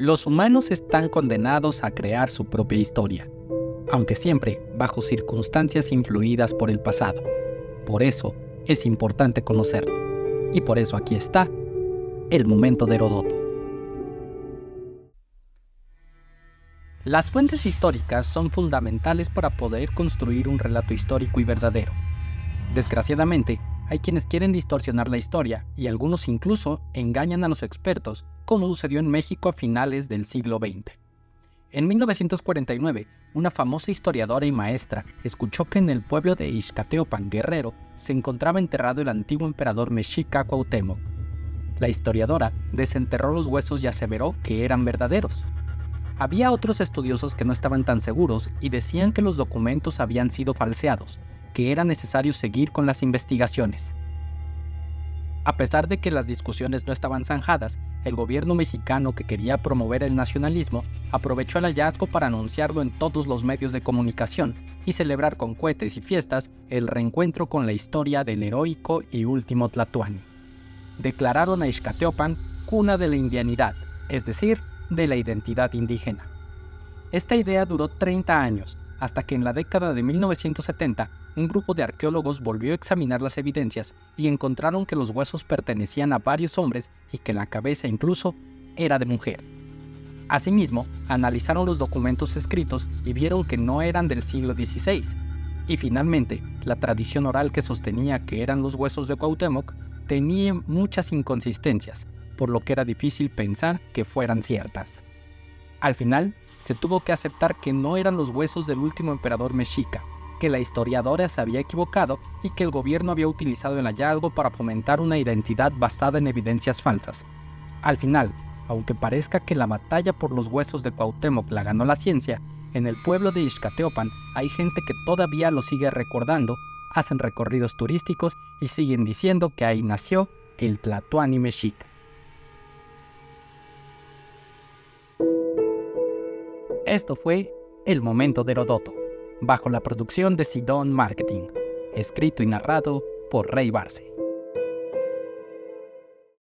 Los humanos están condenados a crear su propia historia, aunque siempre bajo circunstancias influidas por el pasado. Por eso es importante conocerlo. Y por eso aquí está el momento de Herodoto. Las fuentes históricas son fundamentales para poder construir un relato histórico y verdadero. Desgraciadamente, hay quienes quieren distorsionar la historia y algunos incluso engañan a los expertos, como sucedió en México a finales del siglo XX. En 1949, una famosa historiadora y maestra escuchó que en el pueblo de Ixcateopan, Guerrero, se encontraba enterrado el antiguo emperador mexica Cuauhtémoc. La historiadora desenterró los huesos y aseveró que eran verdaderos, había otros estudiosos que no estaban tan seguros y decían que los documentos habían sido falseados, que era necesario seguir con las investigaciones. A pesar de que las discusiones no estaban zanjadas, el gobierno mexicano que quería promover el nacionalismo aprovechó el hallazgo para anunciarlo en todos los medios de comunicación y celebrar con cohetes y fiestas el reencuentro con la historia del heroico y último Tlatuani. Declararon a Ixcateopan cuna de la indianidad, es decir, de la identidad indígena. Esta idea duró 30 años, hasta que en la década de 1970 un grupo de arqueólogos volvió a examinar las evidencias y encontraron que los huesos pertenecían a varios hombres y que la cabeza incluso era de mujer. Asimismo, analizaron los documentos escritos y vieron que no eran del siglo XVI. Y finalmente, la tradición oral que sostenía que eran los huesos de Cuauhtémoc tenía muchas inconsistencias, por lo que era difícil pensar que fueran ciertas. Al final, se tuvo que aceptar que no eran los huesos del último emperador mexica, que la historiadora se había equivocado y que el gobierno había utilizado el hallazgo para fomentar una identidad basada en evidencias falsas. Al final, aunque parezca que la batalla por los huesos de Cuauhtémoc la ganó la ciencia, en el pueblo de Ixcateopan hay gente que todavía lo sigue recordando, hacen recorridos turísticos y siguen diciendo que ahí nació el Tlatoani mexica. Esto fue El Momento de Herodoto, bajo la producción de Sidon Marketing, escrito y narrado por Rey Barce.